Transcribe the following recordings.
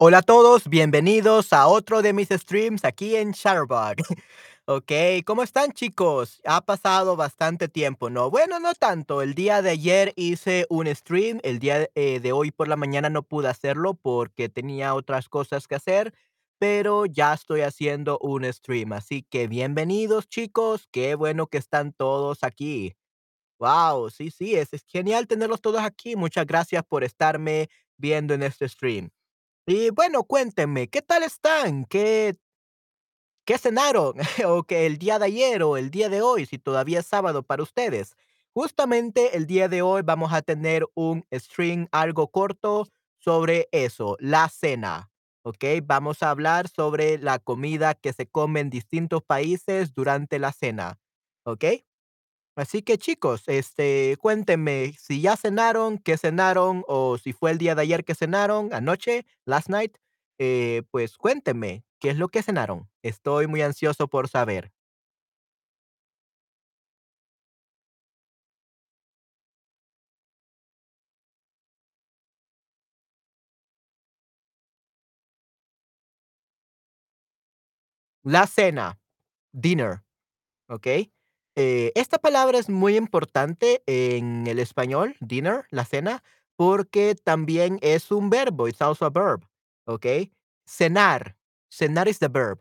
Hola a todos, bienvenidos a otro de mis streams aquí en Shutterbug. Ok, ¿cómo están chicos? Ha pasado bastante tiempo, ¿no? Bueno, no tanto. El día de ayer hice un stream, el día eh, de hoy por la mañana no pude hacerlo porque tenía otras cosas que hacer, pero ya estoy haciendo un stream. Así que bienvenidos chicos, qué bueno que están todos aquí. Wow, sí, sí, es, es genial tenerlos todos aquí. Muchas gracias por estarme viendo en este stream. Y bueno, cuéntenme, ¿qué tal están? ¿Qué, qué cenaron? o que el día de ayer o el día de hoy, si todavía es sábado para ustedes. Justamente el día de hoy vamos a tener un stream algo corto sobre eso, la cena. ¿Ok? Vamos a hablar sobre la comida que se come en distintos países durante la cena. ¿Ok? Así que chicos, este, cuéntenme si ya cenaron, qué cenaron o si fue el día de ayer que cenaron, anoche, last night, eh, pues cuéntenme qué es lo que cenaron. Estoy muy ansioso por saber. La cena, dinner, ¿ok? Eh, esta palabra es muy importante en el español, dinner, la cena, porque también es un verbo, it's also a verb, ¿ok? Cenar, cenar is the verb.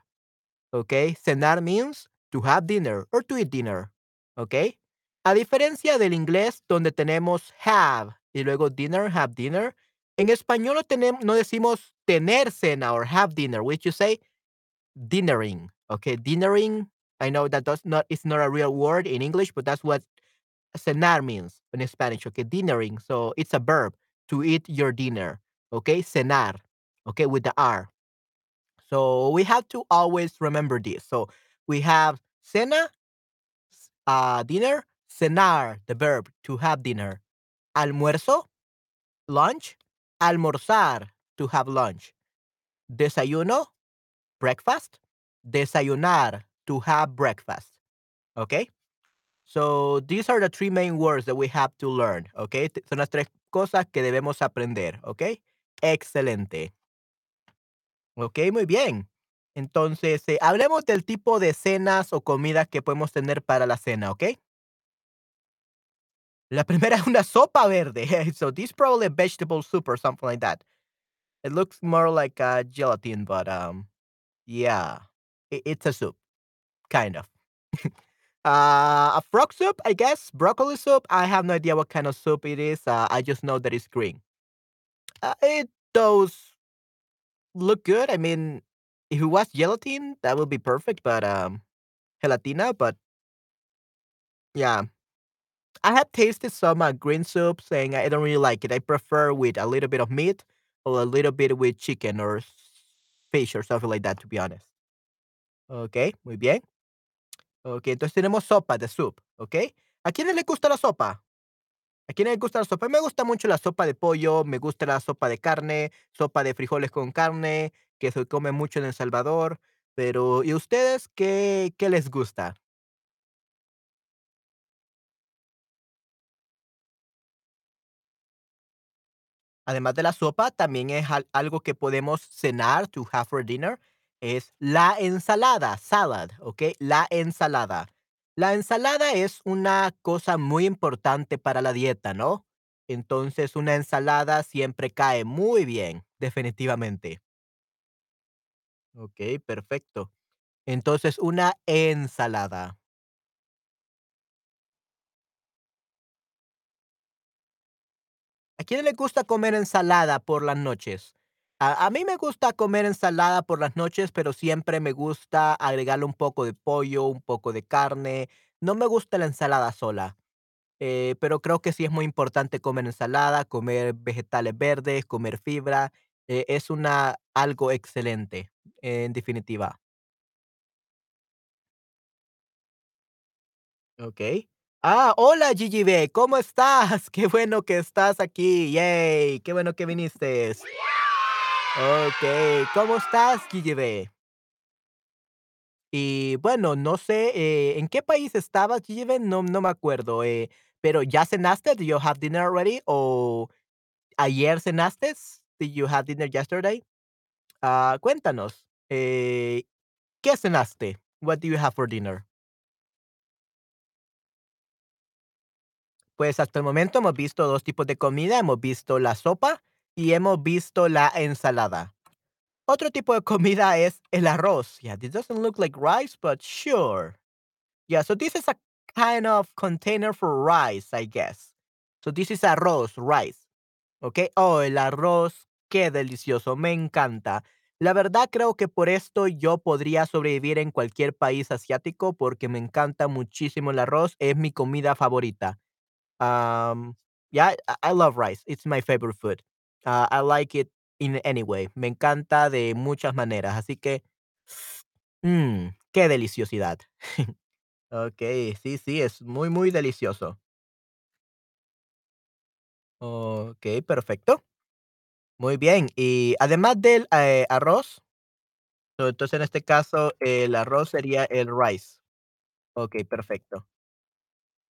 Okay, Cenar means to have dinner or to eat dinner. Okay, A diferencia del inglés donde tenemos have y luego dinner, have dinner, en español no, tenemos, no decimos tener cena or have dinner. We should say dinnering. Okay, dinnering. I know that does not it's not a real word in English, but that's what cenar means in Spanish. Okay, dinnering. So it's a verb to eat your dinner. Okay, cenar. Okay, with the R. So we have to always remember this. So we have cena, uh, dinner, cenar, the verb to have dinner. Almuerzo, lunch, almorzar, to have lunch. Desayuno, breakfast. Desayunar, to have breakfast. Okay? So these are the three main words that we have to learn. Okay? Son las tres cosas que debemos aprender. Okay? Excelente. Ok, muy bien. Entonces, eh, hablemos del tipo de cenas o comidas que podemos tener para la cena, ¿ok? La primera es una sopa verde. So this probably a vegetable soup or something like that. It looks more like a gelatin, but um, yeah, it's a soup, kind of. uh, a frog soup, I guess. Broccoli soup. I have no idea what kind of soup it is. Uh, I just know that it's green. Uh, it does look good. I mean, if it was gelatin, that would be perfect. But um, gelatina. But yeah, I have tasted some uh, green soup, saying I don't really like it. I prefer with a little bit of meat or a little bit with chicken or fish or something like that. To be honest. Okay, muy bien. Okay, entonces tenemos sopa de soup. Okay. ¿A quiénes le gusta la sopa? ¿A quiénes les gusta la sopa? Me gusta mucho la sopa de pollo, me gusta la sopa de carne, sopa de frijoles con carne, que se come mucho en El Salvador. Pero, ¿y ustedes qué, qué les gusta? Además de la sopa, también es al- algo que podemos cenar, to have for dinner, es la ensalada, salad, ¿ok? La ensalada. La ensalada es una cosa muy importante para la dieta, ¿no? Entonces, una ensalada siempre cae muy bien, definitivamente. Ok, perfecto. Entonces, una ensalada. ¿A quién le gusta comer ensalada por las noches? A, mí me gusta comer ensalada por las noches, pero siempre me gusta agregarle un poco de pollo, un poco de carne. No me gusta la ensalada sola, eh, pero creo que sí es muy importante comer ensalada, comer vegetales verdes, comer fibra. eh, es una algo excelente, en definitiva. Ok. Ah, hola Gigi B, ¿cómo estás? Qué bueno que estás aquí. Yay, qué bueno que viniste. Okey, ¿cómo estás, Guille? Y bueno, no sé, eh, ¿en qué país estabas, Guille? No no me acuerdo, eh, pero, ¿ya cenaste? Do you have dinner already? ¿O ayer cenaste? Did you have dinner yesterday? Ah, cuéntanos, eh, ¿qué cenaste? What do you have for dinner? Pues hasta el momento hemos visto 2 tipos de comida, hemos visto la sopa y hemos visto la ensalada. Otro tipo de comida es el arroz. Yeah, this doesn't look like rice, but sure. Yeah, so this is a kind of container for rice, I guess. So this is arroz, rice. ¿ok? Oh, el arroz, qué delicioso, me encanta. La verdad creo que por esto yo podría sobrevivir en cualquier país asiático porque me encanta muchísimo el arroz, es mi comida favorita. Um, yeah, I love rice. It's my favorite food. Uh, I like it in any way. Me encanta de muchas maneras, así que, mm, qué deliciosidad. Okay, sí, sí, es muy, muy delicioso. Okey, perfecto. Muy bien. Y además del, eh, arroz, entonces en este caso el arroz sería el rice. Okey, perfecto.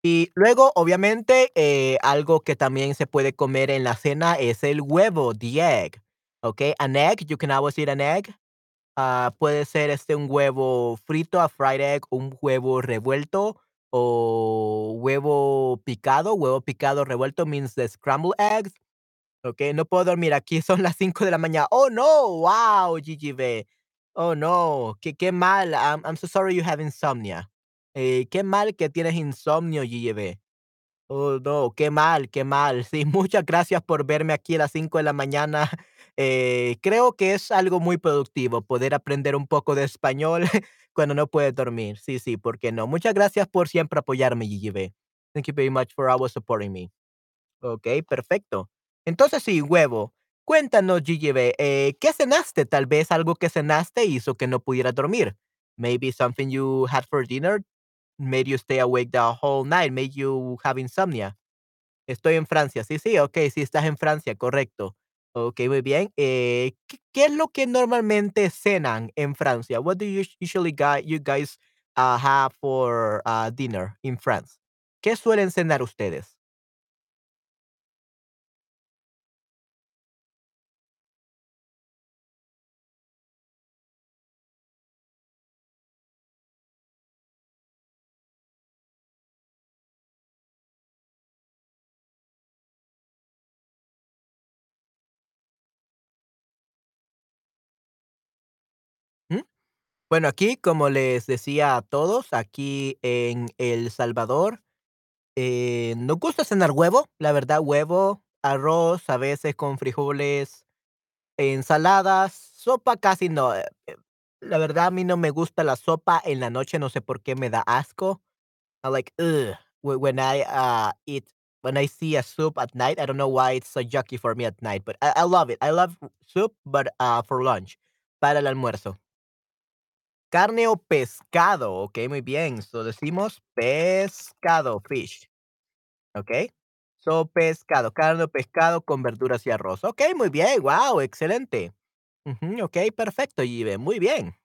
Y luego, obviamente, eh, algo que también se puede comer en la cena es el huevo, the egg, okey, an egg, you can always eat an egg. Ah, puede ser, este, un huevo frito, a fried egg, un huevo revuelto o huevo picado. Huevo picado revuelto means the scrambled eggs. Okey, no puedo dormir, aquí son las 5 de la mañana. Oh, no, wow, GGB. Oh, no, qué qué mal. I'm I'm so sorry you have insomnia. Eh, qué mal que tienes insomnio, GGB. Oh, no, qué mal, qué mal. Sí, muchas gracias por verme aquí a las 5 de la mañana. Eh, creo que es algo muy productivo poder aprender un poco de español cuando no puedes dormir. Sí, sí, ¿por qué no? Muchas gracias por siempre apoyarme, GGB. Thank you very much for always supporting me. Okey, perfecto. Entonces sí, huevo. Cuéntanos, GGB, eh, ¿qué cenaste? Tal vez algo que cenaste hizo que no pudieras dormir. Maybe something you had for dinner made you stay awake the whole night, made you have insomnia. Estoy en Francia. Sí, sí, okey, sí, estás en Francia, correcto. Okey, muy bien. Eh, ¿qué qué es lo que normalmente cenan en Francia? What do you usually guy you guys, ah, have for, ah, dinner in France? ¿Qué suelen cenar ustedes? Bueno, aquí, como les decía a todos, aquí en El Salvador, eh, nos gusta cenar huevo, la verdad, huevo, arroz, a veces con frijoles, ensaladas, sopa casi no. eh, eh, La verdad, a mí no me gusta la sopa en la noche, no sé por qué me da asco. I like, when I uh, eat, when I see a soup at night, I don't know why it's so yucky for me at night, but I, I love it. I love soup, but uh, for lunch, para el almuerzo. Carne o pescado, okey, muy bien. So, decimos pescado, fish, ¿okey? So, pescado, carne o pescado con verduras y arroz. Okey, muy bien, guau, excelente. Ujú, okey, perfecto, Yive, muy bien.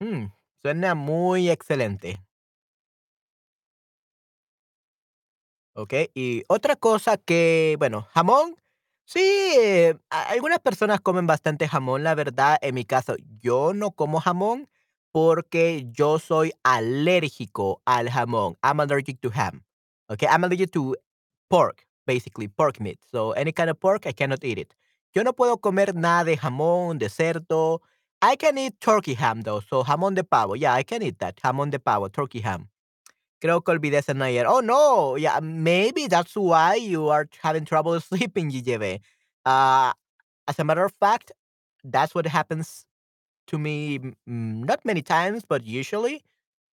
Mm, suena muy excelente. Okey, y otra cosa que, bueno, jamón, sí, eh, algunas personas comen bastante jamón, la verdad, en mi caso, yo no como jamón porque yo soy alérgico al jamón. I'm allergic to ham, okey, I'm allergic to pork, basically, pork meat. So, any kind of pork, I cannot eat it. Yo no puedo comer nada de jamón, de cerdo. I can eat turkey ham, though, so jamón de pavo, yeah, I can eat that, jamón de pavo, turkey ham. Creo que olvidé cenar ayer. Oh, no. Yeah, maybe that's why you are having trouble sleeping, GGB. Uh, as a matter of fact, that's what happens to me, not many times, but usually.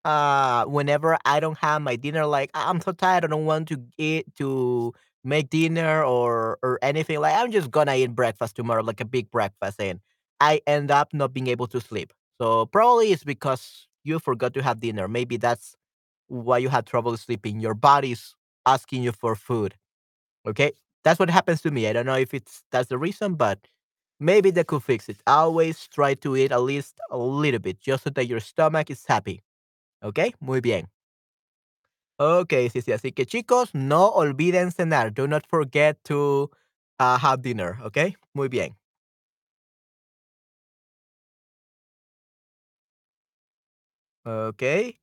Uh, whenever I don't have my dinner, like "I- I'm so tired, I don't want to eat to make dinner or or anything. Like I'm just gonna eat breakfast tomorrow, like a big breakfast, and I end up not being able to sleep. So probably it's because you forgot to have dinner. Maybe that's why you had trouble sleeping. Your body's asking you for food. Okay? That's what happens to me. I don't know if it's that's the reason, but maybe they could fix it. Always try to eat at least a little bit just so that your stomach is happy. Okay? Muy bien. Okay, sí, sí. Así que chicos, no olviden cenar. Do not forget to uh, have dinner. Okay? Muy bien. Okay.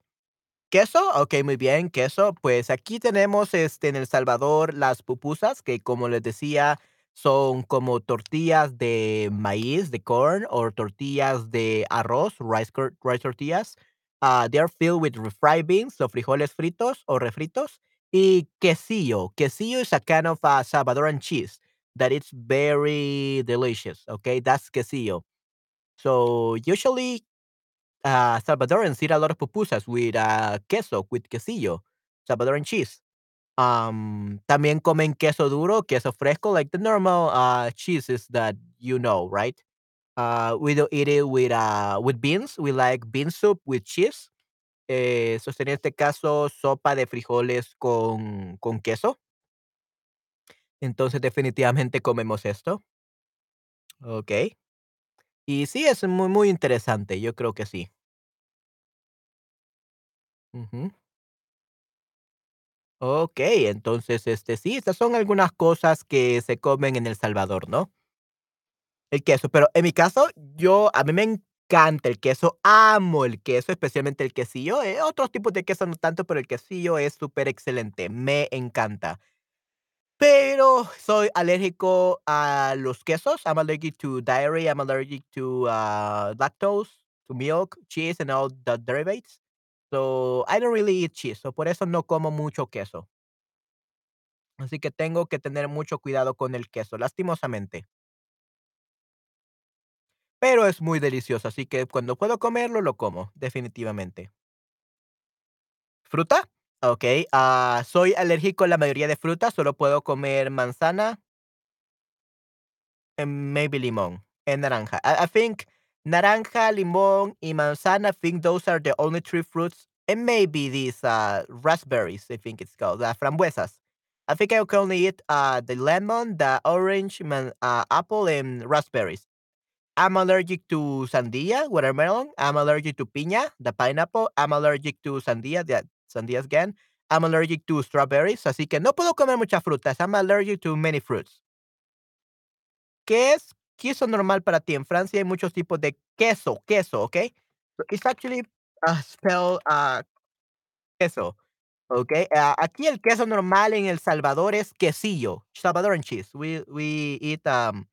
¿Queso? Okey, muy bien, queso. Pues aquí tenemos, este, en El Salvador las pupusas, que como les decía, son como tortillas de maíz, de corn, or tortillas de arroz, rice rice tortillas. Ah, they are filled with refried beans, o frijoles fritos o refritos, y quesillo. Quesillo is a kind of a Salvadoran cheese that it's very delicious, okay? That's quesillo. So, usually uh, Salvadorans eat a lot of pupusas with, uh, queso, with quesillo, Salvadoran cheese. Um, también comen queso duro, queso fresco, like the normal, uh, cheeses that you know, right? Uh, we do eat it with, uh, with beans. We like bean soup with cheese. Eh, eso sería en este caso sopa de frijoles con con queso. Entonces, definitivamente comemos esto. Okey. Y sí, es muy, muy interesante, yo creo que sí. Okey, entonces, este, sí, estas son algunas cosas que se comen en El Salvador, ¿no? El queso, pero en mi caso, yo a mí me encanta el queso, amo el queso, especialmente el quesillo, eh, otros tipos de queso no tanto, pero el quesillo es superexcelente, me encanta. Pero soy alérgico a los quesos. I'm allergic to dairy, I'm allergic to, uh, lactose, to milk, cheese, and all the derivatives. So, I don't really eat cheese, so por eso no como mucho queso. Así que tengo que tener mucho cuidado con el queso, lastimosamente. Pero es muy delicioso, así que cuando puedo comerlo, lo como, definitivamente. ¿Fruta? Okey, ah, soy alérgico a la mayoría de frutas, solo puedo comer manzana and maybe limón, and naranja. I I think naranja, limón y manzana, I think those are the only 3 fruits, and maybe these, uh, raspberries, I think it's called, uh, frambuesas. I think I can only eat, uh, the lemon, the orange, man uh, apple, and raspberries. I'm allergic to sandía, watermelon. I'm allergic to piña, the pineapple. I'm allergic to sandía, the sandías again. I'm allergic to strawberries, así que no puedo comer muchas frutas. I'm allergic to many fruits. ¿Qué es queso normal para ti? En Francia hay muchos tipos de queso, queso, ¿okey? It's actually, uh, spelled, uh, queso, ¿okey? Ah, aquí el queso normal en El Salvador es quesillo, Salvadoran cheese. We we eat, um,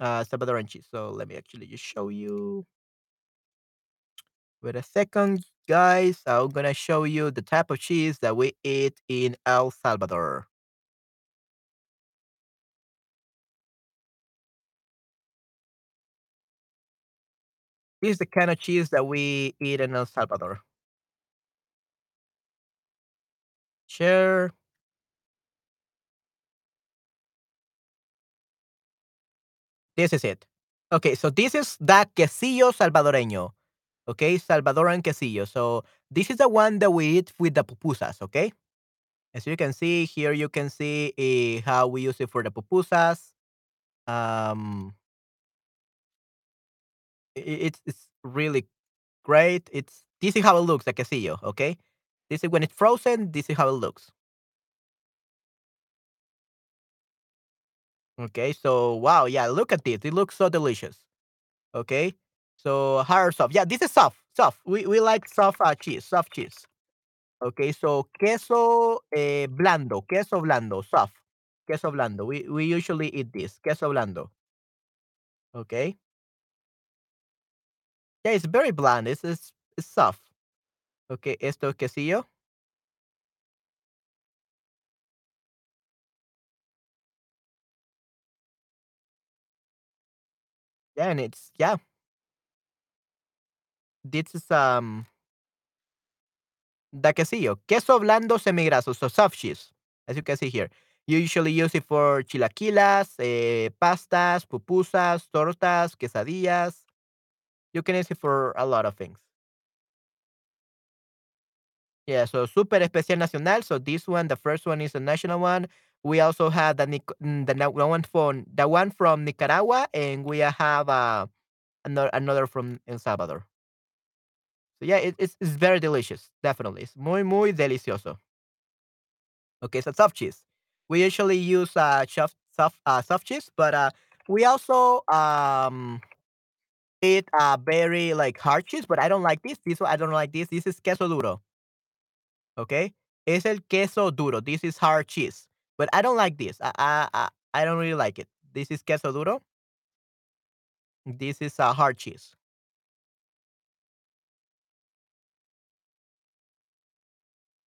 uh, Salvadoran cheese. So let me actually just show you. Wait a second, guys. I'm gonna show you the type of cheese that we eat in El Salvador. This is the kind of cheese that we eat in El Salvador. Share. This is it. Okay, so this is the quesillo salvadoreño. Okay, Salvadoran quesillo. So this is the one that we eat with the pupusas, okay? As you can see here, you can see eh, how we use it for the pupusas. Um, it's it's really great. It's this is how it looks, the quesillo, okay? This is when it's frozen. This is how it looks. Okay, so wow, yeah, look at this. It looks so delicious. Okay, so hard soft. Yeah, this is soft, soft. We we like soft uh, cheese, soft cheese. Okay, so queso eh, blando, queso blando, soft, queso blando. We we usually eat this, queso blando. Okay, yeah, it's very bland. It's it's, it's soft. Okay, esto es quesillo. Yeah, and it's yeah. This is um the quesillo, queso blando semigraso, so soft cheese, as you can see here. You usually use it for chilaquilas, eh, pastas, pupusas, tortas, quesadillas. You can use it for a lot of things. Yeah, so super especial nacional. So this one, the first one is a national one. We also have the mm, the one from the one from Nicaragua, and we have uh, another another from El Salvador. So yeah, it, it's it's very delicious. Definitely, it's muy muy delicioso. Okay, so soft cheese. We usually use uh soft soft uh, soft cheese, but uh, we also um eat a very, like, hard cheese, but I don't like this. This one, I don't like this. This is queso duro, okay? Es el queso duro. This is hard cheese, but I don't like this. I I I I don't really like it. This is queso duro. This is a hard cheese.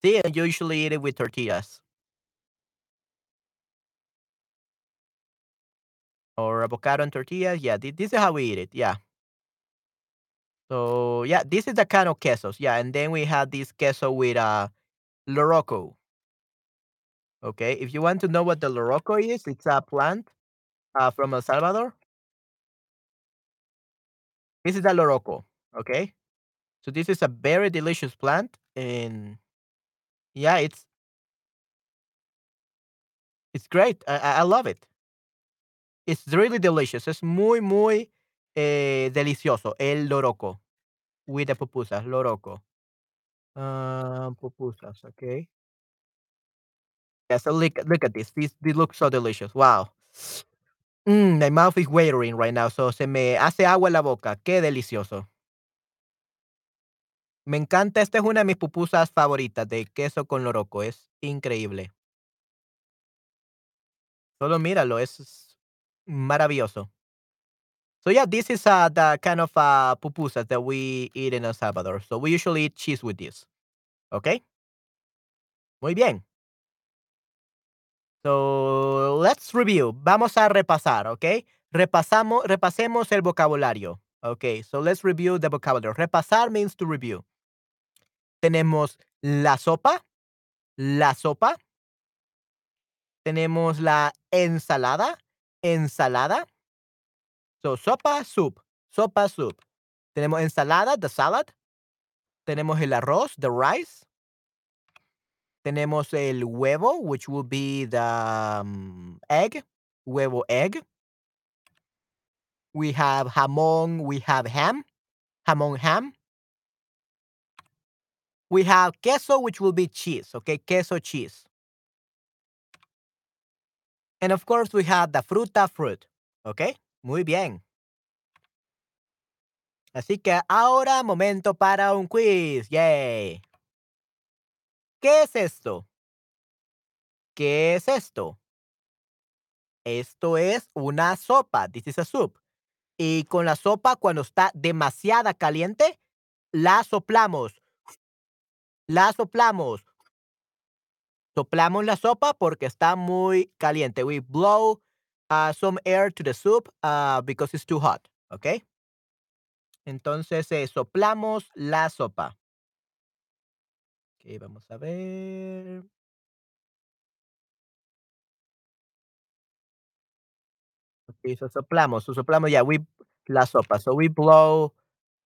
I usually eat it with tortillas or avocado and tortillas. Yeah, thi this is how we eat it. Yeah. So, yeah, this is the kind of quesos. Yeah, and then we have this queso with, uh, loroco. Okay, if you want to know what the loroco is, it's a plant, uh, from El Salvador. This is the loroco, okay? So this is a very delicious plant, and yeah, it's it's great. I I love it. It's really delicious. Es muy, muy, eh, delicioso, el loroco, with the pupusas, loroco. Uh, pupusas, okay. Yeah, so look look at this. This this looks so delicious. Wow. Mm, my mouth is watering right now, so se me hace agua la boca. Qué delicioso. Me encanta, esta es una de mis pupusas favoritas de queso con loroco, es increíble. Solo míralo, es maravilloso. So yeah, this is uh, the kind of uh, pupusas that we eat in El Salvador. So we usually eat cheese with this. Okay? Muy bien. So let's review. Vamos a repasar, ¿ok? Repasamos, repasemos el vocabulario. Okay, so let's review the vocabulary. Repasar means to review. Tenemos la sopa, la sopa. Tenemos la ensalada, ensalada. So, sopa, soup, sopa, soup. Tenemos ensalada, the salad. Tenemos el arroz, the rice. Tenemos el huevo, which will be the um, egg, huevo, egg. We have jamón, we have ham, jamón, ham. We have queso, which will be cheese, okay? Queso, cheese. And of course, we have the fruta, fruit, okay? Muy bien. Así que ahora momento para un quiz. Yay. ¿Qué es esto? ¿Qué es esto? Esto es una sopa. This is a soup. Y con la sopa, cuando está demasiada caliente, la soplamos. La soplamos. Soplamos la sopa porque está muy caliente. We blow uh, some air to the soup uh, because it's too hot. ¿Ok? Entonces, eh, soplamos la sopa. Ok, vamos a ver. Ok, so soplamos, so soplamos, yeah, we la sopa. So we blow,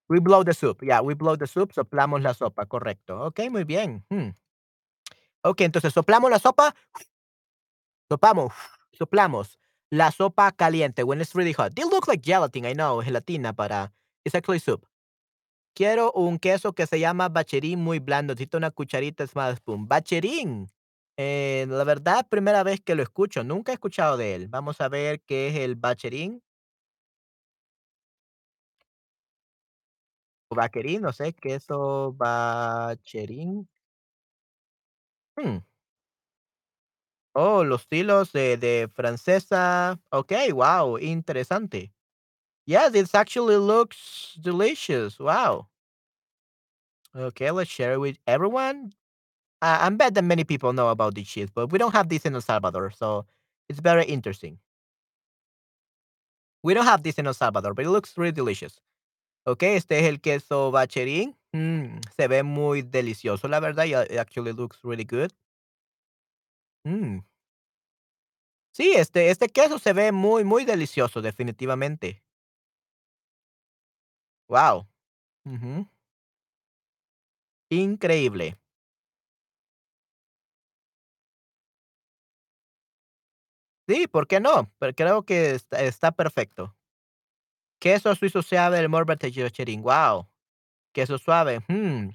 we blow the soup. Yeah, we blow the soup, soplamos la sopa, correcto. Ok, muy bien. Hmm. Ok, entonces soplamos la sopa, sopamos, soplamos la sopa caliente when it's really hot. They look like gelatin, I know, gelatina, uh, it's actually soup. Quiero un queso que se llama bacherín muy blando. Necesito una cucharita small spoon. Bacherín. Eh, la verdad, primera vez que lo escucho. Nunca he escuchado de él. Vamos a ver qué es el bacherín. O baquerín, no sé, queso bacherín. Hmm. Oh, los estilos de, de francesa. Ok, wow, interesante. Yeah, this actually looks delicious. Wow. Okay, let's share it with everyone. I, I bet that many people know about this cheese, but we don't have this in El Salvador, so it's very interesting. We don't have this in El Salvador, but it looks really delicious. Ok, este es el queso bacherín. Mm, se ve muy delicioso, la verdad. It actually looks really good. Mm. Sí, este, este queso se ve muy, muy delicioso, definitivamente. Wow. Increíble. Sí, ¿por qué no? Pero creo que está perfecto. Queso suizo suave del Morbete Cherin. Wow. Queso suave. Mm.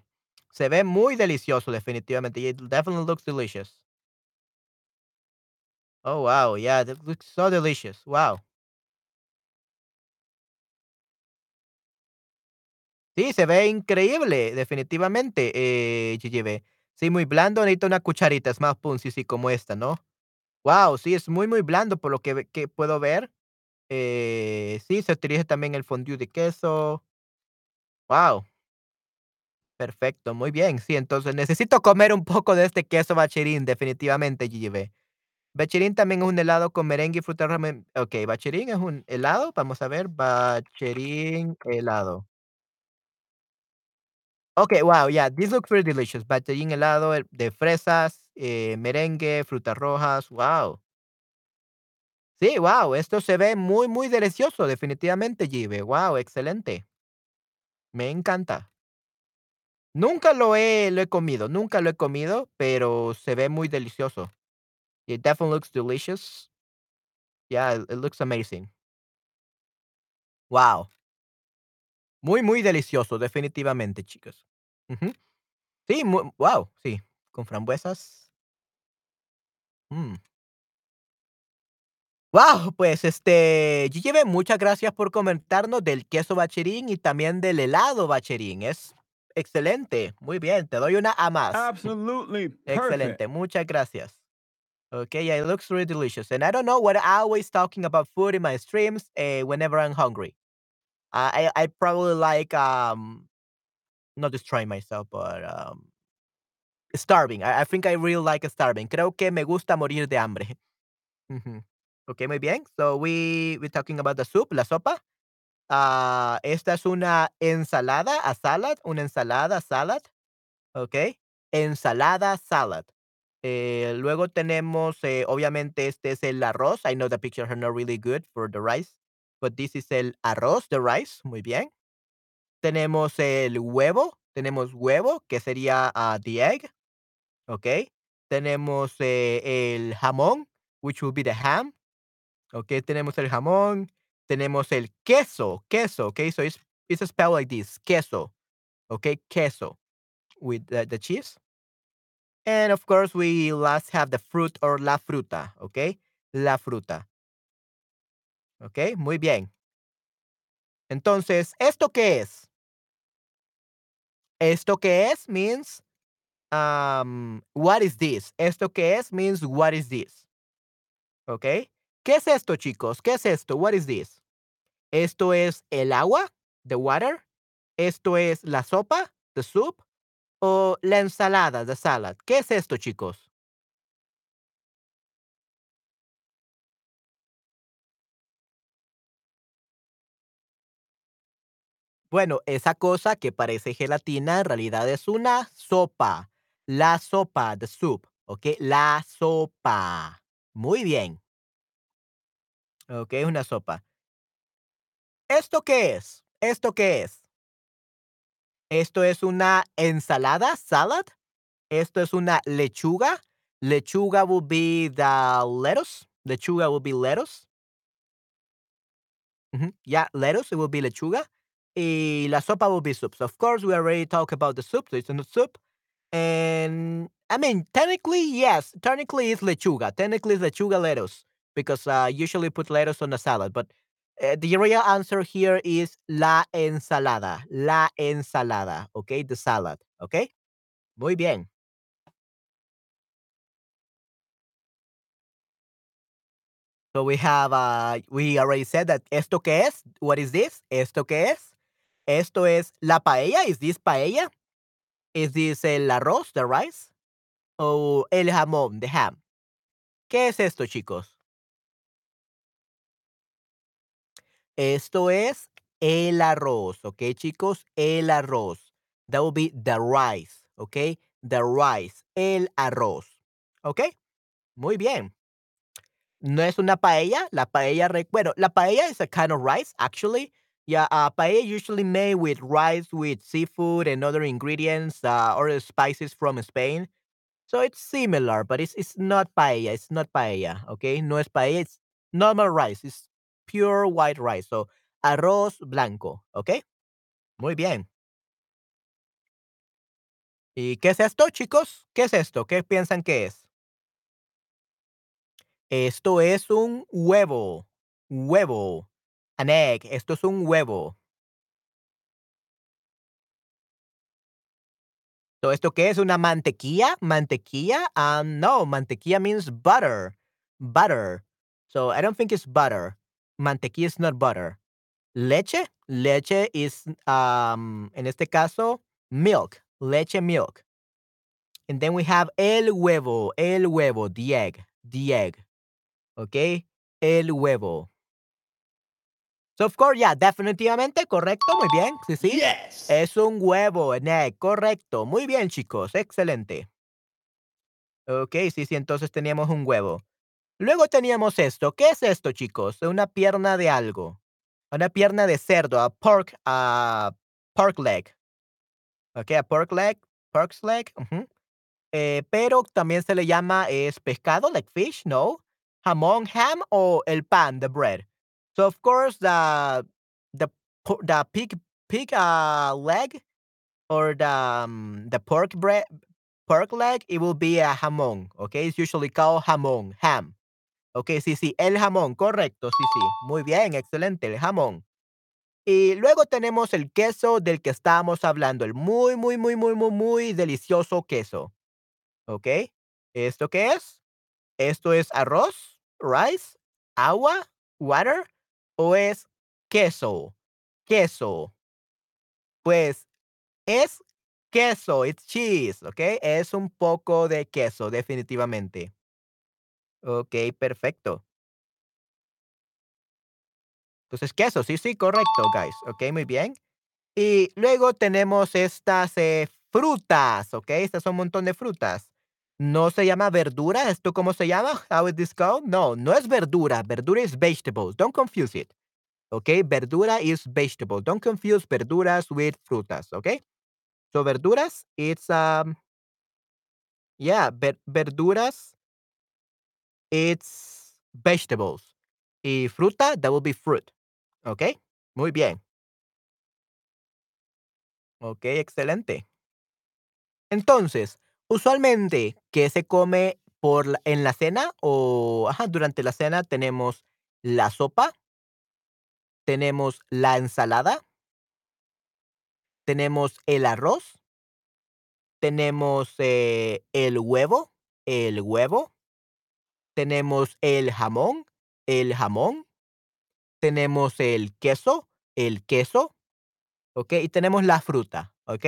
Se ve muy delicioso, definitivamente. It definitely looks delicious. Oh, wow. Yeah, that looks so delicious. Wow. Sí, se ve increíble, definitivamente, eh, GGB. Sí, muy blando, necesito una cucharita, es más pum, sí, sí, como esta, ¿no? Guau, sí, es muy, muy blando por lo que puedo ver. Eh, sí, se utiliza también el fondue de queso. Guau. Perfecto, muy bien. Sí, entonces necesito comer un poco de este queso Bachirín, definitivamente, GGB. Bachirín también es un helado con merengue y frutas realmen okey, Bachirín es un helado, vamos a ver, Bachirín helado. Okay, wow, yeah, this looks very delicious. Bachirín helado, eh, de fresas, eh, merengue, frutas rojas, guau. Sí, guau, esto se ve muy, muy delicioso, definitivamente, GGB. Guau, excelente. Me encanta. Nunca lo he lo he comido, nunca lo he comido, pero se ve muy delicioso. It definitely looks delicious. Yeah, it looks amazing. Guau. Muy, muy delicioso, definitivamente, chicos. Sí, mu guau, sí, con frambuesas. Mm. Guau, pues, este, muchas gracias por comentarnos del queso Bachirín y también del helado Bachirín. Es excelente. Muy bien, te doy una A más. Absolutely perfect. Excelente, muchas gracias. Okay, yeah, it looks really delicious, and I don't know what I always talking about food in my streams, eh, whenever I'm hungry. I I I probably like, um, not destroying myself, but, um starving. I I think I really like starving. Creo que me gusta morir de hambre. Okey, muy bien. So we we talking about the soup, la sopa. Ah, esta es una ensalada, a salad, una ensalada, salad, okey. Ensalada, salad. Eh, luego tenemos, eh, obviamente, este es el arroz. I know the pictures are not really good for the rice, but this is el arroz, the rice, muy bien. Tenemos el huevo, tenemos huevo, que sería, ah, the egg, okey. Tenemos, eh, el jamón, which will be the ham. Okey, tenemos el jamón, tenemos el queso, queso, okey, so it's it's spelled like this, queso, okey, queso, with the the cheese. And of course, we last have the fruit or la fruta, okey, la fruta. Okey, muy bien. Entonces, ¿esto qué es? ¿Esto qué es? Means, um, what is this? ¿Esto qué es? Means what is this? Okey. ¿Qué es esto, chicos? ¿Qué es esto? What is this? ¿Esto es el agua? The water. ¿Esto es la sopa? The soup. ¿O la ensalada? The salad. ¿Qué es esto, chicos? Bueno, esa cosa que parece gelatina en realidad es una sopa. La sopa, the soup, ¿okey? La sopa. Muy bien. Okey, una sopa. ¿Esto qué es? ¿Esto qué es? ¿Esto es una ensalada? Salad. ¿Esto es una lechuga? Lechuga will be the lettuce. Lechuga will be lettuce. Yeah, lettuce, it will be lechuga. Y la sopa will be soup. So of course, we already talked about the soup, so it's not soup. And I mean, technically, yes, technically it's lechuga. Technically it's lechuga lettuce because uh, usually put lettuce on a salad. But uh, the real answer here is la ensalada. La ensalada. Okay, the salad. Okay, muy bien. So we have, uh, we already said that esto qué es? What is this? ¿Esto qué es? Esto es la paella. Is this paella? Is this el arroz, the rice? O el jamón, the ham. ¿Qué es esto, chicos? Esto es el arroz, ¿ok, chicos? El arroz. That will be the rice, ¿ok? The rice, el arroz, ¿ok? Muy bien. No es una paella. La paella, bueno, la paella is a kind of rice, actually. Yeah, uh, paella usually made with rice, with seafood and other ingredients, uh, or spices from Spain. So it's similar, but it's it's not paella. It's not paella, okay? No es paella. It's normal rice. Pure white rice. So arroz blanco, okay? Muy bien. ¿Y qué es esto, chicos? ¿Qué es esto? ¿Qué piensan que es? Esto es un huevo. Huevo. An egg. Esto es un huevo. So, ¿esto qué es? ¿Una mantequilla? ¿Mantequilla? Um, no, mantequilla means butter. Butter. So, I don't think it's butter. Mantequilla is not butter. Leche? Leche is, um, en este caso, milk. Leche, milk. And then we have el huevo. El huevo, the egg. The egg. Okay? El huevo. So, of course, yeah, definitivamente, correcto, muy bien, sí, sí. Yes. Es un huevo, an egg, correcto. Muy bien, chicos, excelente. Ok, sí, sí, entonces teníamos un huevo. Luego teníamos esto. ¿Qué es esto, chicos? Una pierna de algo. Una pierna de cerdo, a pork, a pork leg. Ok, a pork leg, pork's leg. Eh, pero también se le llama, es pescado, like fish, no. Jamón, ham, o el pan, the bread. So of course the the the pig pig uh, leg or the um, the pork bread pork leg it will be a jamón, okay? It's usually called jamón, ham. Okay, sí, sí, el jamón, correcto, sí, sí. Muy bien, excelente, el jamón. Y luego tenemos el queso del que estábamos hablando, el muy, muy, muy, muy, muy, muy delicioso queso. ¿Ok? ¿Esto qué es? ¿Esto es arroz, rice, agua, water o es queso? Queso. Pues es queso, it's cheese, ¿ok? Es un poco de queso, definitivamente. Ok, perfecto. Entonces, queso, sí, sí, correcto, guys. Ok, muy bien. Y luego tenemos estas eh, frutas, ¿ok? Estas son un montón de frutas. No se llama verdura. ¿Esto cómo se llama? How is this called? No, no es verdura. Verdura es vegetables. Don't confuse it. ¿Ok? Verdura is vegetable. Don't confuse verduras with frutas. ¿Ok? So verduras, it's um, yeah, ver- verduras, it's vegetables. Y fruta, that will be fruit. ¿Ok? Muy bien. Ok, excelente. Entonces, usualmente, ¿qué se come por en la cena? O, durante la cena tenemos la sopa, tenemos la ensalada, tenemos el arroz, tenemos eh, el huevo, el huevo, tenemos el jamón, el jamón, tenemos el queso, el queso, ¿ok? Y tenemos la fruta, ¿ok?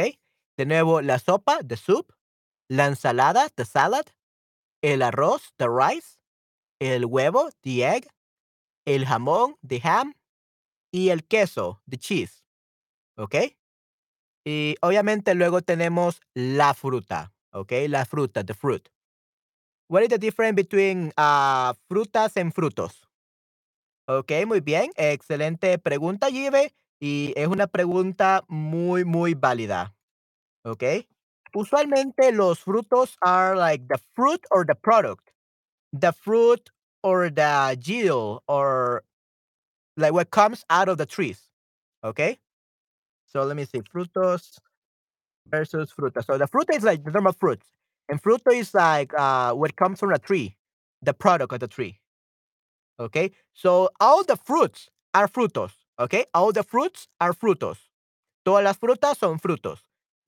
De nuevo, la sopa, the soup, la ensalada, the salad, el arroz, the rice, el huevo, the egg, el jamón, the ham, y el queso, the cheese, ¿ok? Y obviamente luego tenemos la fruta, ¿ok? La fruta, the fruit. What is the difference between ah, frutas and frutos? Ok, muy bien. Excelente pregunta, Jive. Y es una pregunta muy, muy válida. Ok. Usualmente los frutos are like the fruit or the product. The fruit or the yield or like what comes out of the trees. Okay. So let me see. Frutos versus fruta. So the fruit is like the normal fruits. And fruto is like uh, what comes from a tree, the product of the tree. Okay. So all the fruits are frutos. Okay. All the fruits are frutos. Todas las frutas son frutos.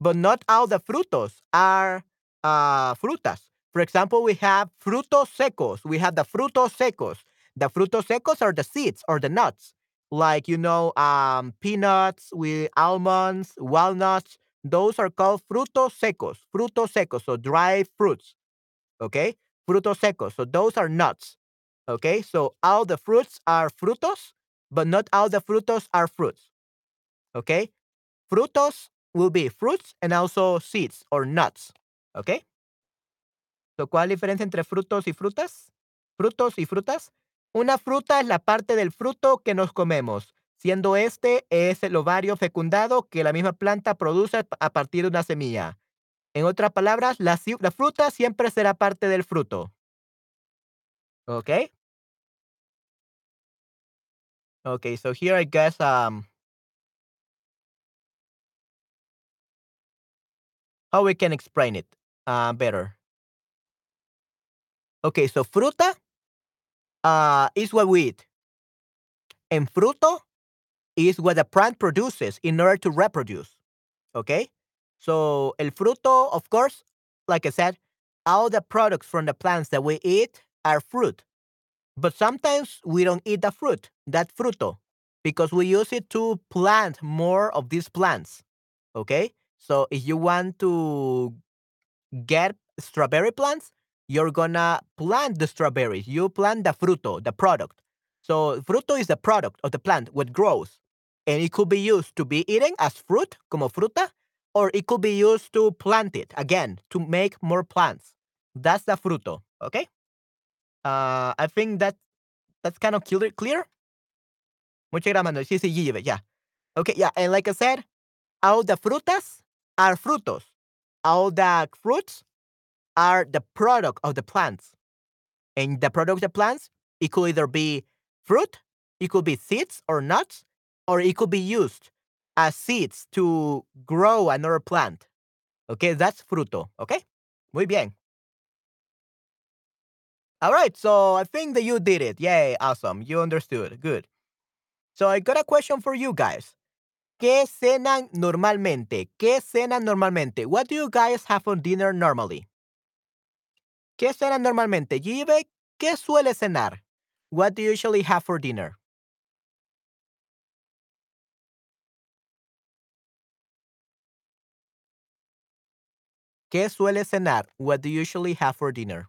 But not all the frutos are uh, frutas. For example, we have frutos secos. We have the frutos secos. The frutos secos are the seeds or the nuts. Like, you know, um, peanuts with almonds, walnuts. Those are called frutos secos. Frutos secos. So dry fruits. Okay. Frutos secos. So those are nuts. Okay. So all the fruits are frutos, but not all the frutos are fruits. Okay. Frutos will be fruits and also seeds or nuts. ¿Ok? So, ¿Cuál es la diferencia entre frutos y frutas? Frutos y frutas. Una fruta es la parte del fruto que nos comemos, siendo este es el ovario fecundado que la misma planta produce a partir de una semilla. En otras palabras, la, la fruta siempre será parte del fruto. ¿Ok? Okay, so here I guess um how we can explain it uh, better. Okay, so fruta uh, is what we eat. And fruto is what the plant produces in order to reproduce. Okay? So, el fruto, of course, like I said, all the products from the plants that we eat are fruit. But sometimes we don't eat the fruit, that fruto, because we use it to plant more of these plants. Okay? So if you want to get strawberry plants, you're gonna plant the strawberries. You plant the fruto, the product. So fruto is the product of the plant, what grows. And it could be used to be eaten as fruit, como fruta, or it could be used to plant it again to make more plants. That's the fruto. Okay. Uh, I think that that's kind of clear. Clear. Muchas gracias. Sí, sí, yeah. Okay, yeah. And like I said, all the frutas are frutos. All the fruits are the product of the plants. And the product of the plants, it could either be fruit, it could be seeds or nuts, or it could be used as seeds to grow another plant. Okay, that's fruto. Okay, muy bien. All right, so I think that you did it. Yay, awesome. You understood. Good. So I got a question for you guys. ¿Qué cenan normalmente? ¿Qué cenan normalmente? What do you guys have for dinner normally? ¿Qué cenan normalmente? ¿qué suele cenar? What do you usually have for dinner? ¿Qué suele cenar? What do you usually have for dinner?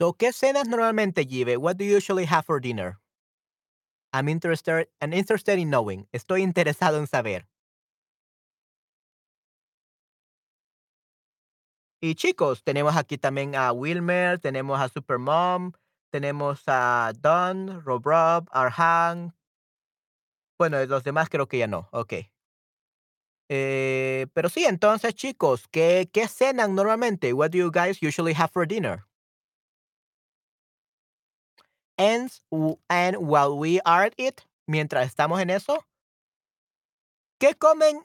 So, ¿qué cenas normalmente, Give? What do you usually have for dinner? I'm interested, I'm interested in knowing. Estoy interesado en saber. Y chicos, tenemos aquí también a Wilmer, tenemos a Supermom, tenemos a Don, Rob Rob, Arhan. Bueno, los demás creo que ya no. Ok. Eh, pero sí, entonces, chicos, ¿qué, ¿qué cenan normalmente? What do you guys usually have for dinner? And, and while we are at it, mientras estamos en eso, ¿qué comen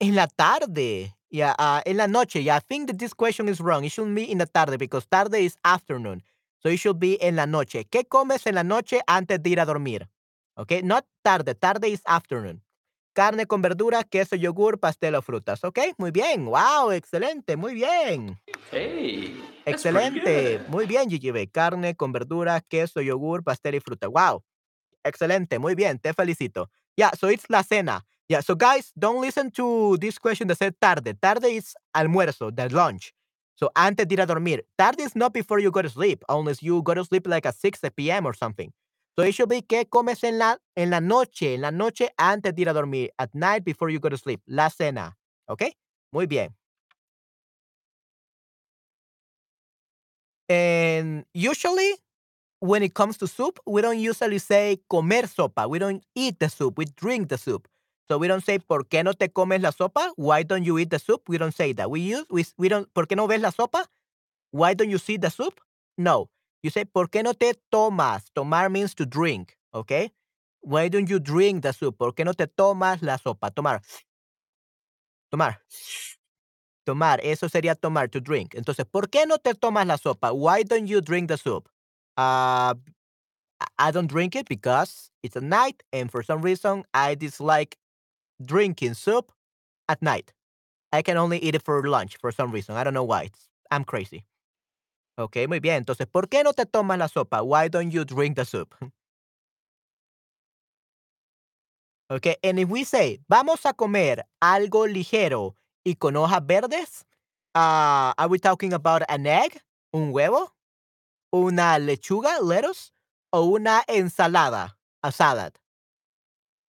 en la tarde? Yeah, uh, en la noche. Yeah, I think that this question is wrong. It should be in the tarde because tarde is afternoon. So it should be en la noche. ¿Qué comes en la noche antes de ir a dormir? Okay, not tarde. Tarde is afternoon. Carne con verdura, queso, yogur, pastel o frutas. Ok, muy bien. Wow, excelente, muy bien. Hey. Excelente, muy bien, GGB. Carne con verdura, queso, yogur, pastel y fruta. Wow. Excelente, muy bien, te felicito. Yeah, so it's la cena. Yeah, so guys, don't listen to this question that said tarde. Tarde is almuerzo, the lunch. So antes de ir a dormir. Tarde is not before you go to sleep, unless you go to sleep like at 6 p.m. or something. So it should be ¿qué comes en la, en la noche? En la noche antes de ir a dormir. At night before you go to sleep. La cena. ¿Ok? Muy bien. And usually, when it comes to soup, we don't usually say comer sopa. We don't eat the soup. We drink the soup. So we don't say ¿por qué no te comes la sopa? Why don't you eat the soup? We don't say that. We use we, we don't ¿por qué no ves la sopa? Why don't you see the soup? No. You say, ¿por qué no te tomas? Tomar means to drink, okay? Why don't you drink the soup? ¿Por qué no te tomas la sopa? Tomar. Tomar. Tomar, eso sería tomar, to drink. Entonces, ¿por qué no te tomas la sopa? Why don't you drink the soup? Uh, I don't drink it because it's at night, and for some reason, I dislike drinking soup at night. I can only eat it for lunch for some reason. I don't know why. It's, I'm crazy. Ok, muy bien. Entonces, ¿por qué no te tomas la sopa? Why don't you drink the soup? Okay, and if we say, vamos a comer algo ligero y con hojas verdes, uh, are we talking about an egg, un huevo, una lechuga, lettuce, o una ensalada, a salad?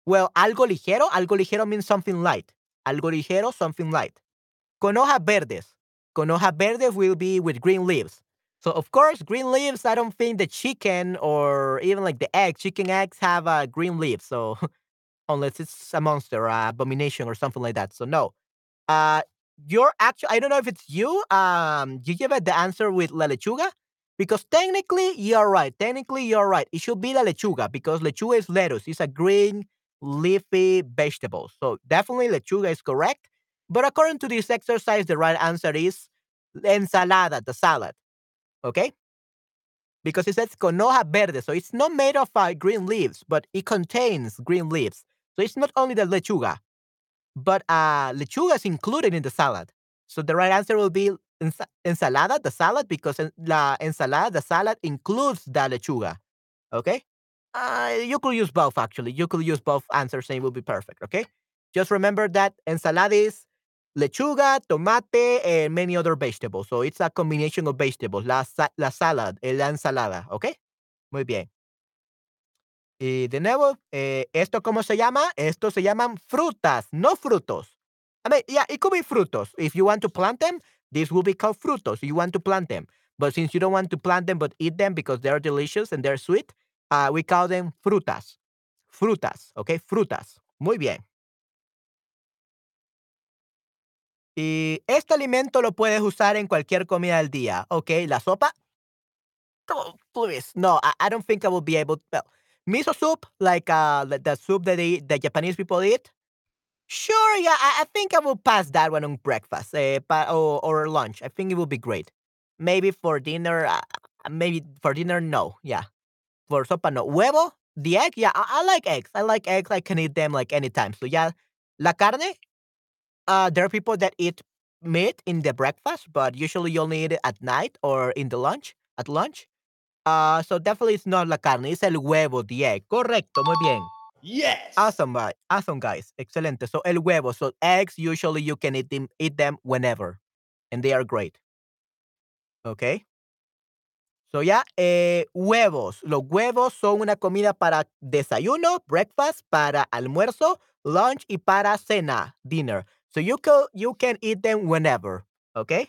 Well, algo ligero, algo ligero means something light. Algo ligero, something light. Con hojas verdes. Con hojas verdes will be with green leaves. So of course, green leaves. I don't think the chicken or even like the egg, chicken eggs have a uh, green leaves. So unless it's a monster, uh, abomination, or something like that. So no. Uh, you're actually. I don't know if it's you. Um, you give it the answer with la lechuga because technically you're right. Technically you're right. It should be la lechuga because lechuga is lettuce. It's a green leafy vegetable. So definitely lechuga is correct. But according to this exercise, the right answer is ensalada, the salad. Okay? Because it says con hoja verde. So it's not made of uh, green leaves, but it contains green leaves. So it's not only the lechuga, but uh, lechuga is included in the salad. So the right answer will be ens ensalada, the salad, because la ensalada, the salad includes the lechuga. Okay? Uh, you could use both, actually. You could use both answers and it will be perfect. Okay? Just remember that ensalada is lechuga, tomate, and many other vegetables. So it's a combination of vegetables. La, la salad, eh, la ensalada. ¿Ok? Muy bien. Y de nuevo, eh, ¿esto cómo se llama? Esto se llaman frutas, no frutos. I mean, yeah, it could be frutos. If you want to plant them, this will be called frutos. You want to plant them. But since you don't want to plant them but eat them because they're delicious and they're sweet, uh, we call them frutas. Frutas, ¿ok? Frutas. Muy bien. Y este alimento lo puedes usar en cualquier comida del día, ¿ok? La sopa. Please. No, I, I don't think I will be able to. Well, miso soup, like uh, the soup that the Japanese people eat. Sure, yeah, I, think I will pass that one on breakfast or, or lunch. I think it will be great. Maybe for dinner, uh, maybe for dinner, no. Yeah. For sopa, no. Huevo, the egg, yeah, I, I like eggs. I like eggs. I can eat them like anytime. So, yeah, la carne, uh, there are people that eat meat in the breakfast, but usually you only eat it at night or in the lunch, at lunch. Uh, so definitely it's not la carne, it's el huevo, the egg. Correcto, muy bien. Yes. Awesome, right? Awesome, guys. Excelente. So el huevo. So eggs, usually you can eat them, eat them whenever, and they are great. Okay. So ya, eh, huevos. Los huevos son una comida para desayuno, breakfast, para almuerzo, lunch y para cena, dinner. So you can you can eat them whenever, okay?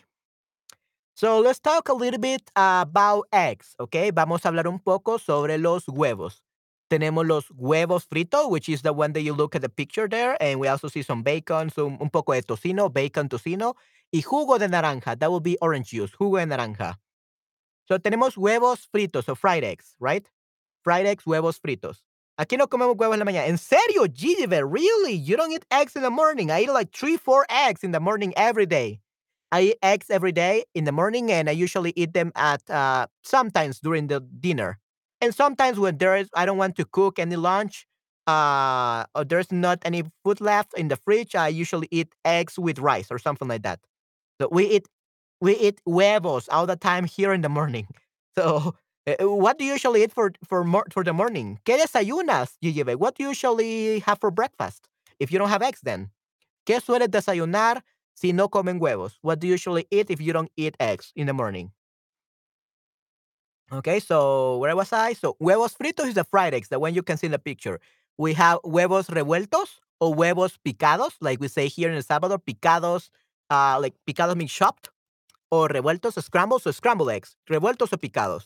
So let's talk a little bit about eggs, okay? Vamos a hablar un poco sobre los huevos. Tenemos los huevos fritos, which is the one that you look at the picture there, and we also see some bacon, some, un poco de tocino, bacon tocino, y jugo de naranja. That will be orange juice, jugo de naranja. So tenemos huevos fritos, so fried eggs, right? Fried eggs, huevos fritos. Aquí no comemos huevos en la mañana. ¿En serio, Gigiver? Really? You don't eat eggs in the morning? I eat like three, four eggs in the morning every day. I eat eggs every day in the morning, and I usually eat them at uh, sometimes during the dinner, and sometimes when there is I don't want to cook any lunch, uh, or there's not any food left in the fridge. I usually eat eggs with rice or something like that. So we eat we eat huevos all the time here in the morning. So uh, what do you usually eat for for for the morning? ¿Qué desayunas, Gigi? What do you usually have for breakfast? If you don't have eggs, then ¿qué sueles desayunar si no comen huevos? What do you usually eat if you don't eat eggs in the morning? Okay, so where was I? So huevos fritos is the fried eggs, the one you can see in the picture. We have huevos revueltos or huevos picados, like we say here in El Salvador, picados, uh, like picados means chopped, or revueltos, scrambles, or scrambled eggs, revueltos or picados.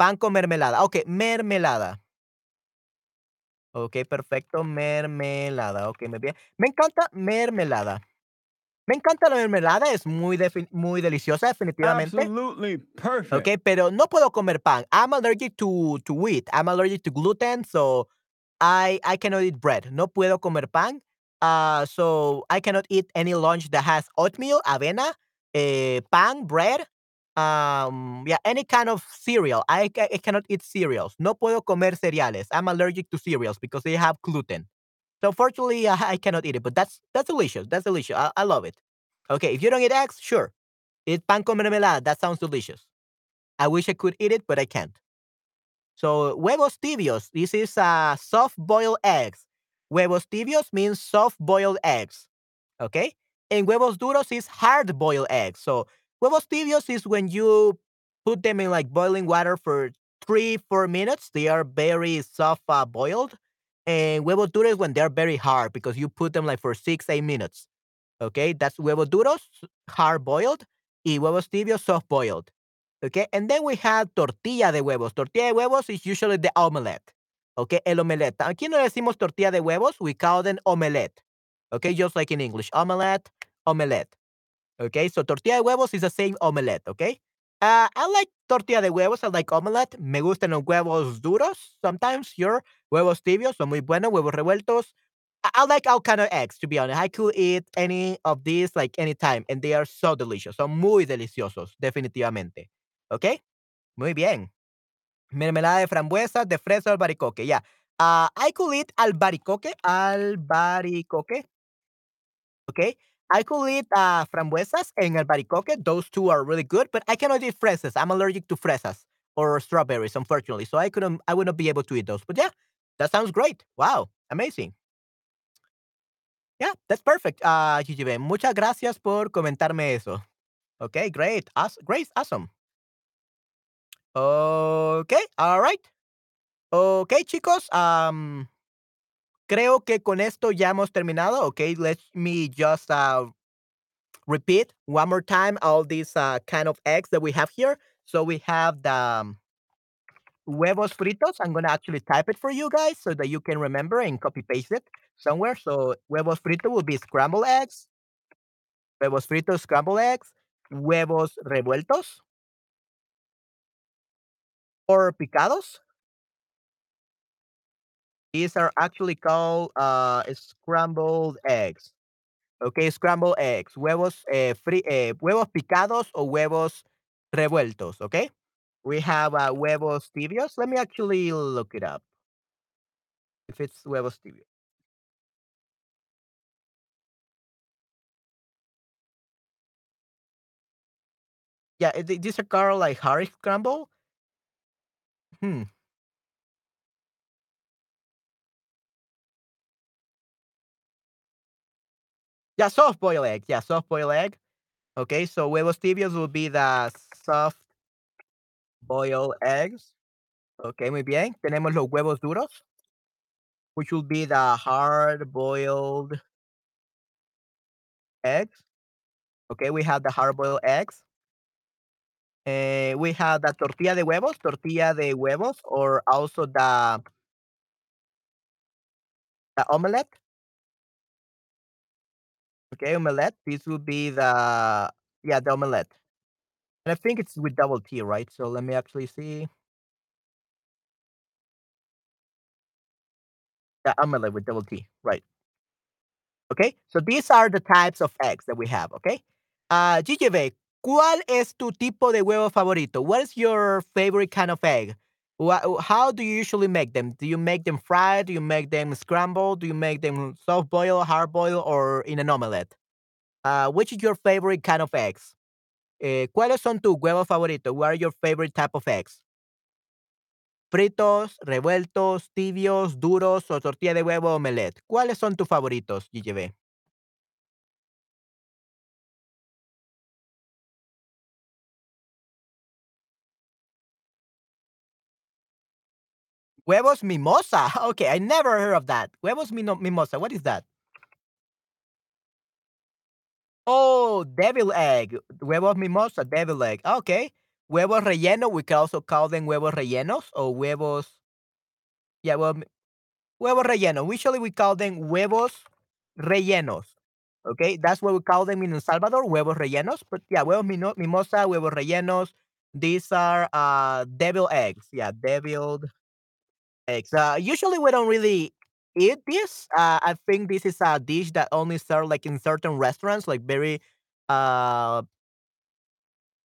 Pan con mermelada. Ok, mermelada. Ok, perfecto. Mermelada. Ok, muy bien. Me encanta mermelada. Me encanta la mermelada, es muy, muy deliciosa, definitivamente. Absolutely perfect. Ok, pero no puedo comer pan. I'm allergic to, to wheat. I'm allergic to gluten, so I, I cannot eat bread. No puedo comer pan. Uh, so I cannot eat any lunch that has oatmeal, avena, eh, pan, bread, um, yeah, any kind of cereal. I, I cannot eat cereals. No puedo comer cereales. I'm allergic to cereals because they have gluten. So fortunately, I, I cannot eat it, but that's that's delicious. That's delicious. I, I love it. Okay, if you don't eat eggs, sure. Eat pan con mermelada. That sounds delicious. I wish I could eat it, but I can't. So huevos tibios. This is uh, soft boiled eggs. Huevos tibios means soft boiled eggs. Okay, and huevos duros is hard boiled eggs. So Huevos tibios is when you put them in like boiling water for three, four minutes. They are very soft uh, boiled. And huevos duros when they're very hard because you put them like for six, eight minutes. Okay, that's huevos duros, hard boiled, y huevos tibios, soft boiled. Okay, and then we have tortilla de huevos. Tortilla de huevos is usually the omelette. Okay, el omelette. Aquí no decimos tortilla de huevos, we call them omelette. Okay, just like in English, omelette, omelette. Okay, so tortilla de huevos is the same omelette. Okay, uh, I like tortilla de huevos. I like omelette. Me gustan los huevos duros. Sometimes, your huevos tibios son muy buenos. Huevos revueltos. I, like all kind of eggs. To be honest, I could eat any of these like anytime, and they are so delicious. Son muy deliciosos, definitivamente. Okay, muy bien. Mermelada de frambuesas, de fresa, albaricoque. Yeah. I could eat albaricoque. Albaricoque. Okay. I could eat uh, frambuesas and albaricoque. Those two are really good, but I cannot eat fresas. I'm allergic to fresas or strawberries, unfortunately. So I couldn't, I would not be able to eat those. But yeah, that sounds great. Wow, amazing. Yeah, that's perfect. Uh, GGB. Muchas gracias por comentarme eso. Okay, great. Awesome. Great. Awesome. Okay, all right. Okay, chicos. Um, creo que con esto ya hemos terminado. Okay, let me just uh, repeat one more time all these uh, kind of eggs that we have here. So we have the um, huevos fritos. I'm going to actually type it for you guys so that you can remember and copy paste it somewhere. So huevos fritos will be scrambled eggs. Huevos fritos, scrambled eggs. Huevos revueltos. Or picados. These are actually called uh, scrambled eggs. Okay, scrambled eggs. Huevos, eh, fri eh, huevos picados o huevos revueltos. Okay. We have uh, huevos tibios. Let me actually look it up. If it's huevos tibios. Yeah, eh, th- these are called like hard scramble. Hmm. Yeah, soft boiled egg. Yeah, soft boiled egg. Okay, so huevos tibios will be the soft boiled eggs. Okay, muy bien. Tenemos los huevos duros, which will be the hard boiled eggs. Okay, we have the hard boiled eggs. Eh, we have the tortilla de huevos, tortilla de huevos, or also the the omelette. Okay, omelette. This will be the yeah, the omelette. And I think it's with double T, right? So let me actually see. The omelette with double T, right? Okay, so these are the types of eggs that we have. Okay, uh, GGV, ¿cuál es tu tipo de huevo favorito? What is your favorite kind of egg? Wha- How do you usually make them? Do you make them fried? Do you make them scrambled? Do you make them soft boil, hard boil, or in an omelette? Uh, which is your favorite kind of eggs? Eh, ¿Cuáles son tus huevos favoritos? What are your favorite type of eggs? Fritos, revueltos, tibios, duros o tortilla de huevo omelette. ¿Cuáles son tus favoritos, GGB? Huevos mimosa. Okay, I never heard of that. Huevos mimosa. What is that? Oh, devil egg. Huevos mimosa, devil egg. Okay. Huevos relleno. We can also call them huevos rellenos or huevos. Yeah, well, huevos relleno. Usually we call them huevos rellenos. Okay, that's what we call them in El Salvador, huevos rellenos. But yeah, huevos mimosa, huevos rellenos. These are uh devil eggs. Yeah, deviled eggs. Uh, usually we don't really eat this. Uh, I think this is a dish that only served like in certain restaurants, like very uh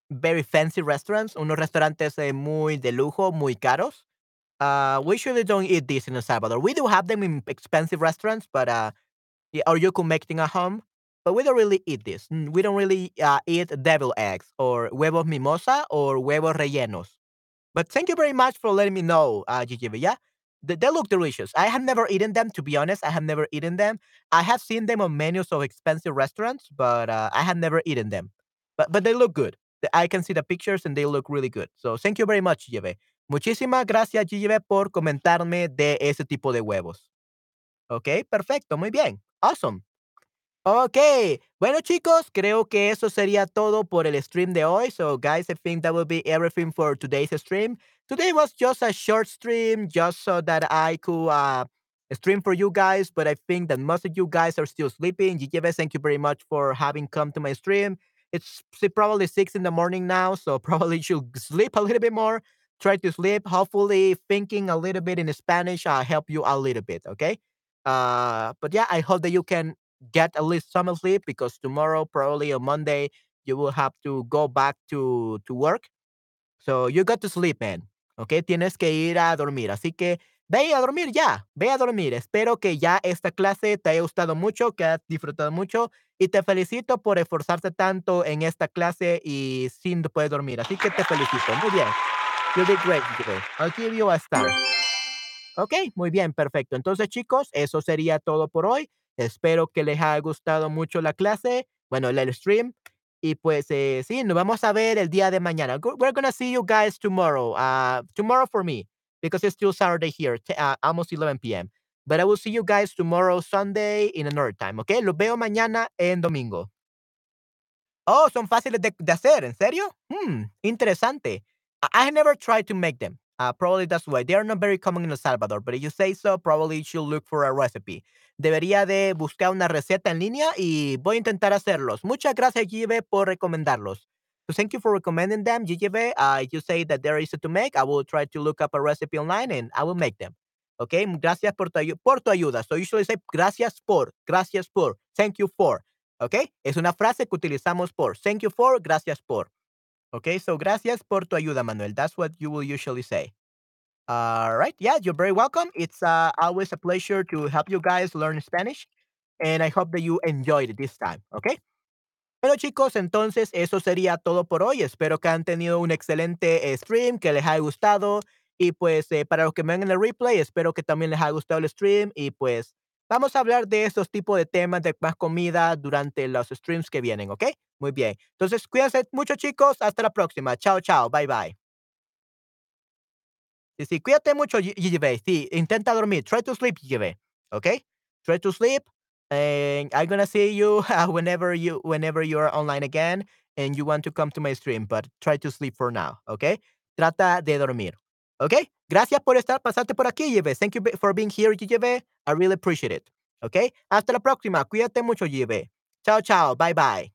very fancy restaurants, unos restaurantes eh, muy de lujo, muy caros. Uh, we usually don't eat this in El Salvador. We do have them in expensive restaurants, but uh, yeah, or you can make them at home. But we don't really eat this. Mm, We don't really uh, eat devil eggs or huevos mimosa or huevos rellenos. But thank you very much for letting me know, uh, they, they look delicious. I have never eaten them, to be honest. I have never eaten them. I have seen them on menus of expensive restaurants, but uh, I have never eaten them. But but they look good. I can see the pictures and they look really good. So thank you very much, GGB. Muchísimas gracias, GGB, por comentarme de ese tipo de huevos. Ok, perfecto, muy bien. Awesome. Ok, Bueno, chicos, creo que eso sería todo por el stream de hoy. So, guys, I think that will be everything for today's stream. Today was just a short stream just so that I could, uh, stream for you guys, but I think that most of you guys are still sleeping. GGB, thank you very much for having come to my stream. It's probably 6 in the morning now, so probably you should sleep a little bit more. Try to sleep. Hopefully, thinking a little bit in Spanish, uh, help you a little bit, okay? Uh, but yeah, I hope that you can get at least some sleep because tomorrow, probably on Monday, you will have to go back to to work. So, you got to sleep, man, ¿okey? Tienes que ir a dormir. Así que ve a dormir ya, ve a dormir. Espero que ya esta clase te haya gustado mucho, que hayas disfrutado mucho, y te felicito por esforzarte tanto en esta clase y sin poder dormir. Así que te felicito. Muy bien. You did great, GGB. I'll give you a star. Okey, muy bien, perfecto. Entonces, chicos, eso sería todo por hoy. Espero que les haya gustado mucho la clase, bueno, el stream. Y pues, eh, sí, nos vamos a ver el día de mañana. We're gonna see you guys tomorrow, uh, tomorrow for me, because it's still Saturday here, uh, almost 11 PM. But I will see you guys tomorrow, Sunday, in another time, ¿okey? Los veo mañana en domingo. Oh, son fáciles de de hacer, ¿en serio? Mm, interesante. I I never tried to make them. Uh, probably that's why. They are not very common in El Salvador, but if you say so, probably you should look for a recipe. Debería de buscar una receta en línea y voy a intentar hacerlos. Muchas gracias, GGB, por recomendarlos. So thank you for recommending them, GGB. Uh, you say that they're easy to make. I will try to look up a recipe online and I will make them. Okay, gracias por tu por tu ayuda. So usually say gracias por, gracias por, thank you for. Okay, es una frase que utilizamos por. Thank you for, gracias por. Okay, so gracias por tu ayuda, Manuel. That's what you will usually say. Alright, yeah, you're very welcome. It's, uh, always a pleasure to help you guys learn Spanish, and I hope that you enjoyed this time, ¿okey? Bueno, chicos, entonces eso sería todo por hoy. Espero que hayan tenido un excelente stream, que les haya gustado. Y pues, eh, para los que ven en el replay, espero que también les haya gustado el stream. Y pues, vamos a hablar de estos tipos de temas, de más comida durante los streams que vienen, ¿okey? Muy bien. Entonces, cuídense mucho, chicos. Hasta la próxima. Chao, chao. Bye, bye. Sí, sí, cuídate mucho, G GGB. Sí, intenta dormir. Try to sleep, GGB, ¿okey? Try to sleep, and I'm gonna see you whenever you whenever you are online again and you want to come to my stream, but try to sleep for now, ¿okey? Trata de dormir, ¿okey? Gracias por estar pasarte por aquí, GGB. Thank you for being here, GGB. I really appreciate it, ¿okey? Hasta la próxima. Cuídate mucho, GGB. Chao, chao. Bye, bye.